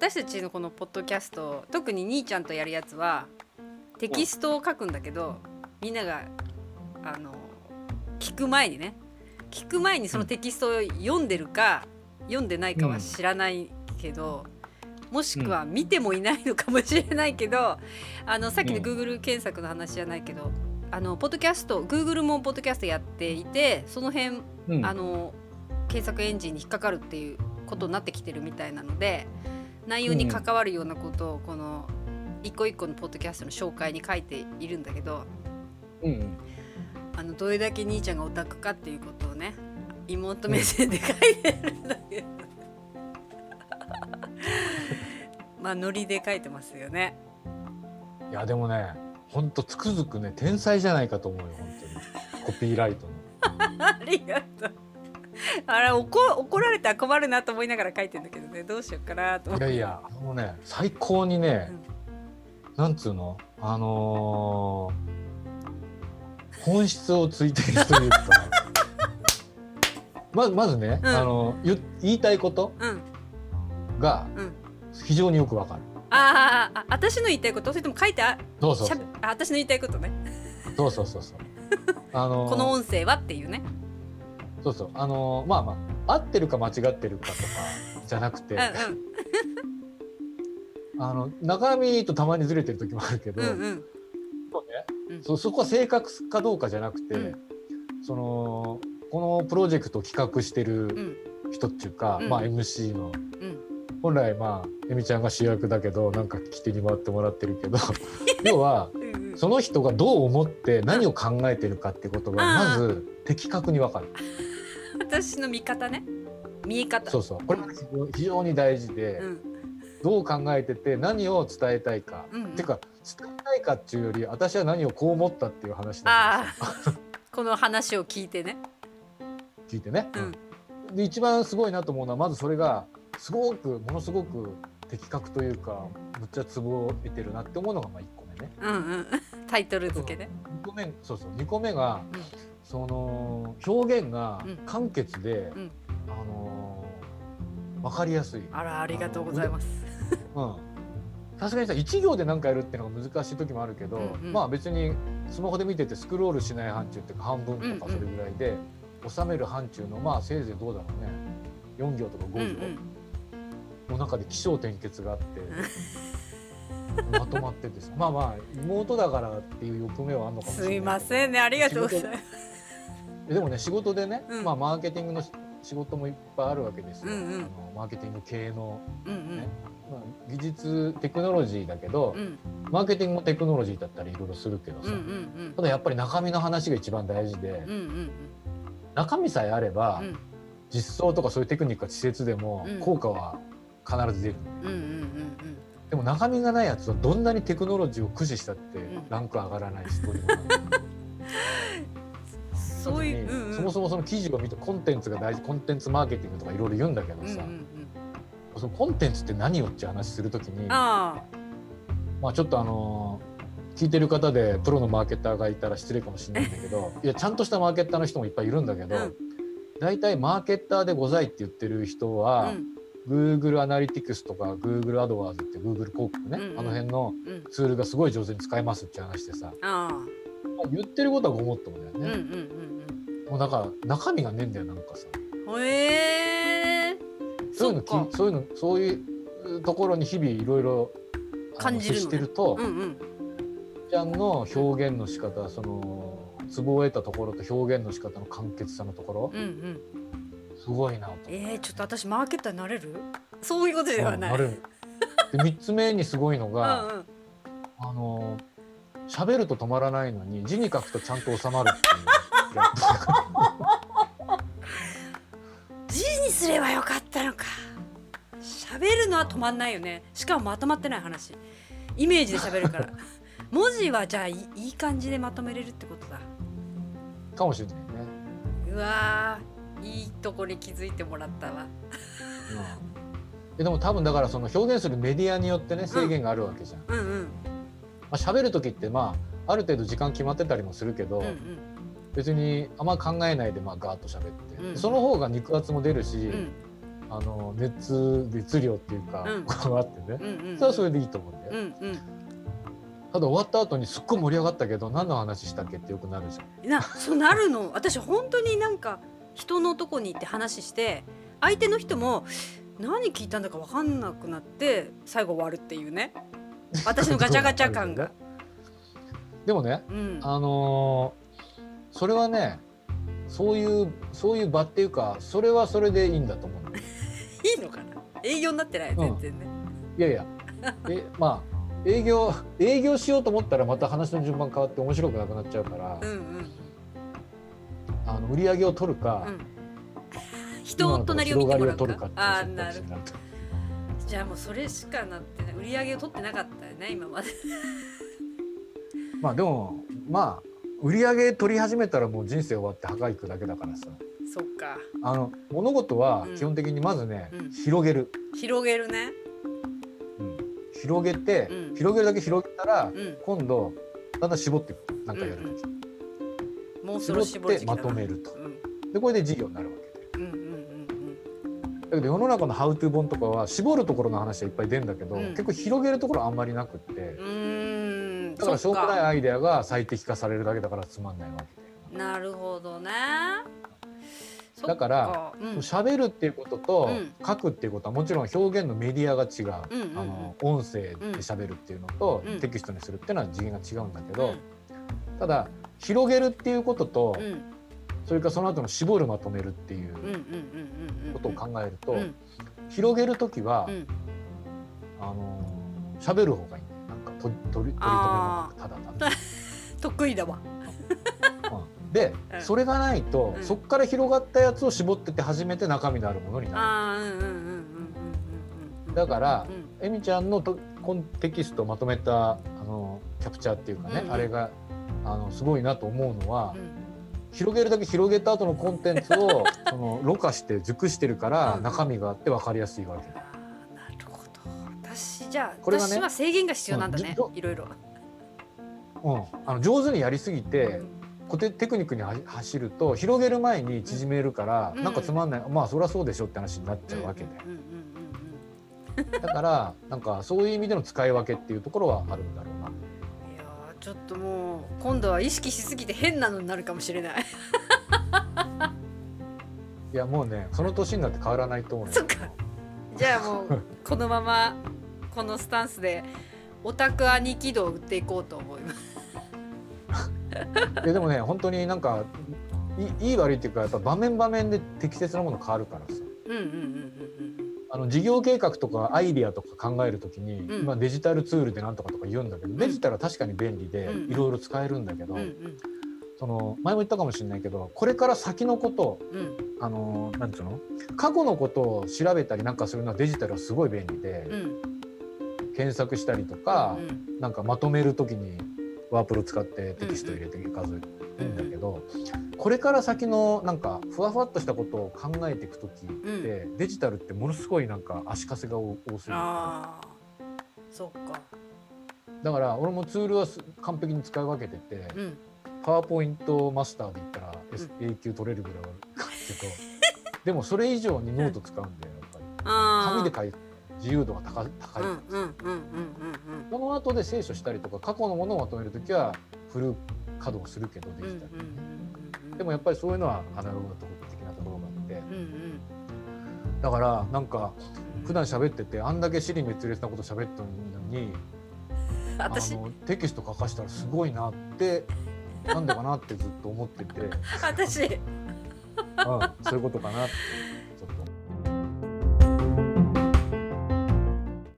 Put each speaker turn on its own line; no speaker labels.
私たちのこのポッドキャスト特に兄ちゃんとやるやつはテキストを書くんだけど、みんながあの聞く前にね聞く前にそのテキストを読んでるか、読んでないかは知らないけど、もしくは見てもいないのかもしれないけど、あのさっきの Google 検索の話じゃないけど、あのポッドキャスト Google もポッドキャストやっていてその辺、
うん。
あの検索エンジンに引っかかるっていうことになってきてるみたいなので内容に関わるようなことをこの一個一個のポッドキャストの紹介に書いているんだけど
うん
あのどれだけ兄ちゃんがオタクかっていうことをね妹目線で書いてるんだけど まあノリで書いてますよね。
いやでもねほんとつくづくね天才じゃないかと思うよ本当にコピーライトの。
ありがとう。あれ怒怒られたら困るなと思いながら書いてんだけどね。どうしようかなと思って。
いやいやもうね最高にね、なんつうの？あのー本質をついてるというか。まずまずね、
うん。
あの言言いたいこと
うん。
が
うん。
非常によくわかる。
あーあ私の言いたいこと？それとも書いてあ
そうそうそう。
あ私の言いたいことね。
そうそうそうそう。あのー
この音声はっていうね
そうそう。あのーまあまあ合ってるか間違ってるかとかじゃなくて、
うん
あの中身とたまにずれてる時もあるけど、
うんうん。うん
そうね。
うん。
そそこは正確かどうかじゃなくて、
うん。
そのこのプロジェクトを企画して
う
る
ん。
人っていうか、
うん。
まあ MC の。
うん。
本来まあえみちゃんが主役だけどなんか聞き手に回ってもらってるけど 要はその人がどう思って何を考えてるかってことがまず的確に分かる。
私の見方ね。見え方。
そうそう。これが非常に大事で、
うん。
どう考えてて何を伝えたいか、
うんうん。
っていうか伝えたいかっていうより私は何をこう思ったっていう話だ
ああ。この話を聞いてね。
聞いてね。
うん。
で一番すごいなと思うのはまずそれがすごくものすごく的確というかむっちゃツボを得てるなって思うのがまあ1個目ね。
うんうん。タイトル付けね。
2個目そうそう。2個目が、
うん
その表現が
うん。
簡潔で、
うん。
あのー分かりやすい。
あらありがとうございます。
うん。さすがにさ1行で何かやるっていうのが難しい時もあるけど、
うんうん。
まあ別にスマホで見ててスクロールしない範疇っていうか半分とかそれぐらいで収める範疇のまあせいぜいどうだろうね。4行とか5行
うんうん。
の中で起承転結があって、まとまっててさ。まあまあ妹だからっていう欲目はあるのかもしれない
すいませんね。ありがとうございます。
えでもね仕事でね、
うん。
まあマーケティングのし仕事もいっぱいあるわけですよ、
うんうん。
あのマーケティング系の、
うんうん。
ね。まあ、技術テクノロジーだけど、
うん。
マーケティングもテクノロジーだったりいろいろするけどさ、
うんうん
ただやっぱり中身の話が一番大事で、
うんうん
中身さえあれば、
うん。
実装とかそういうテクニックが稚拙でも
うん。
効果は必ず出る、
うんうんうん
でも中身がないやつはどんなにテクノロジーを駆使したって
ん。
ランク上がらないしどうにもならない
うんそういううんうん。
そもそもその記事を見てコンテンツが大事コンテンツマーケティングとかいろいろ言うんだけどさ、
うんうんうん。
そのコンテンツって何よって話するときに
あ
まあちょっとあのー聞いてる方でプロのマーケターがいたら失礼かもしれないんだけど いやちゃんとしたマーケターの人もいっぱいいるんだけど、
うん。
大体マーケッターでございって言ってる人
あ
は、Google アナリティクスとか Google アドワーズって Google 広告ね、
うんうん。
あの辺の
うん。うん
ツールがすごい上手に使えますって話でさ、
あ
まあ言ってることはごもっともだよね、
あうんうんうん。
もうだから中身がねえんだよなんかさ。
うんへえ。
そういうのきそういうのそういうところに日々いろいろ
感じるのね。
接してると、
うんうん。
ちゃんの表現の仕方そのツボを得たところと表現の仕方の簡潔さのところ。
うんうん。
すごいなと。
えー、ちょっと私マーケッターになれる？そういうことではない。
うんなる。で3つ目にすごいの
うん
が、
うん。
あの喋ると止まらないのに字に書くとちゃんと収まるっていう。
字にすればよかったのか。喋るのは止まんないよね。しかもまとまってない話。イメージで喋るから。文字はじゃあいい感じでまとめれるってことだ。
かもしれないね。
うわーいいとこに気づいてもらったわ。
うん。ででも多分だからその表現するメディアによってね制限があるわけじゃん。
うんうん。
まあ喋る時ってまあある程度時間決まってたりもするけど、
うんうん。
別にあんま考えないでまあガーッと喋って、
うん。
その方が肉厚も出るし、
うん。
あの熱熱量っていうか、
うん。
こうあってね、
うんうん
それはそれでいいと思うんだよ、
うんうん。
ただ終わった後にすっごい盛り上がったけど何の話したっけってよくなるじゃん。
なそうなるの。私本当になんか人のとこに行って話して相手の人も何聞いたんだか分かんなくなって最後終わるっていうね私のガチャガチャ感が。
でもね
うん。
あのーそれはねそういうそういう場っていうかそれはそれでいいんだと思うの。
いいのかな？営業になってない？全然ね。
いやいや。えまあ営業営業しようと思ったらまた話の順番変わって面白くなくなっちゃうから、
うんうん。
あの売り上げを取るか、
うん。人を隣を見てもらうか？あなる
択肢になると
じゃあもうそれしかなってない。売り上げを取ってなかったよね今まで。
まあでもまあ売り上げ取り始めたらもう人生終わって墓行くだけだからさ。
そっか。
あの物事は
うん。
基本的にまずね、
うん。
広げる、
広げるね。
うん。広げて、
うん。
広げるだけ広げたら、
うん。
今度だんだん絞っていく。なんかやるとき、
もうそろ絞
ってまとめると。
うん。
でこれで事業になるわけだけど世の中のハウトゥー本とかは絞るところの話はいっぱい出るんだけど、
うん。
結構広げるところあんまりなくって、だからしょうもないアイデアが最適化されるだけだからつまんないわけ
なるほどね。
だから
うん。
喋るっていうことと
うん。
書くっていうことはもちろん表現のメディアが違う、
うんうんうん。
あの音声で喋るっていうのと、
うん。
テキストにするっていうのは次元が違うんだけど、
うん。
ただ広げるっていうことと、
うん
それからその後の絞るまとめるっていうことを考えると、
うん。
広げる時は、
うん。
あの喋る方がいいなんかと取り取り留めもなくただただ。
得意だわ。
うん。で、
うん。
それがないと、
うん。
そこから広がったやつを絞ってって初めて中身のあるものになるだから
うん。
えみちゃんのとコンテキストをまとめたあのキャプチャーっていうかね、
うんうん。
あれがあのすごいなと思うのは、
うん
広げるだけ広げた後のコンテンツを そのろ過して熟してるから
うん。
中身があって分かりやすいわけ。
なるほど。私じゃあ
これがね
私は制限が必要なんだね
うん
いろいろ
うん、あの上手にやりすぎてコテテクニックには走ると広げる前に縮めるから、
うん。
なんかつまんない。まあそりゃそうでしょって話になっちゃうわけで、だからなんかそういう意味での使い分けっていうところはあるんだろう
ちょっともう今度は意識しすぎて変なのになるかもしれない。
いやもうねその年になって変わらないと思うよ。
そっか。じゃあもうこのままこのスタンスでオタク兄貴度を売っていこうと思います。
いやでもね本当になんかいいい悪いっていうかやっぱ場面場面で適切なもの変わるからさ。
うんうんうんうん
あの事業計画とかアイディアとか考えるときに、
うん。
今デジタルツールでなんとかとか言うんだけど、デジタルは確かに便利で
うん。
いろいろ使えるんだけど、その前も言ったかもしれないけどこれから先のこと
うん。
あのなんつうの？過去のことを調べたりなんかするのはデジタルはすごい便利で、
うん。
検索したりとか、
うん。
なんかまとめるときにワープロ使ってテキスト入れて画像入んだけど、これから先のなんかふわふわっとしたことを考えていくときって、デジタルってものすごいなんか足かせが多すぎる
そっか。
だから俺もツールはす完璧に使い分けてて、
うん。
パワーポイントマスターで言ったら、S 永久取れるぐらいはあるけどでもそれ以上にノート使うんだよやっぱり。
あ
紙で書いて自由度が高い高い、その後で清書したりとか過去のものをまとめるときはフル稼働するけどデ
うんうん
ジタル、
うん。
でもやっぱりそういうのはアナログ的なところがあって。だからなんか普段喋っててあんだけ尻滅裂なこと喋ったのにあ
私
のテキスト書かしたらすごいなってなんでかなってずっと思ってて、うん、
私
そういうことかなって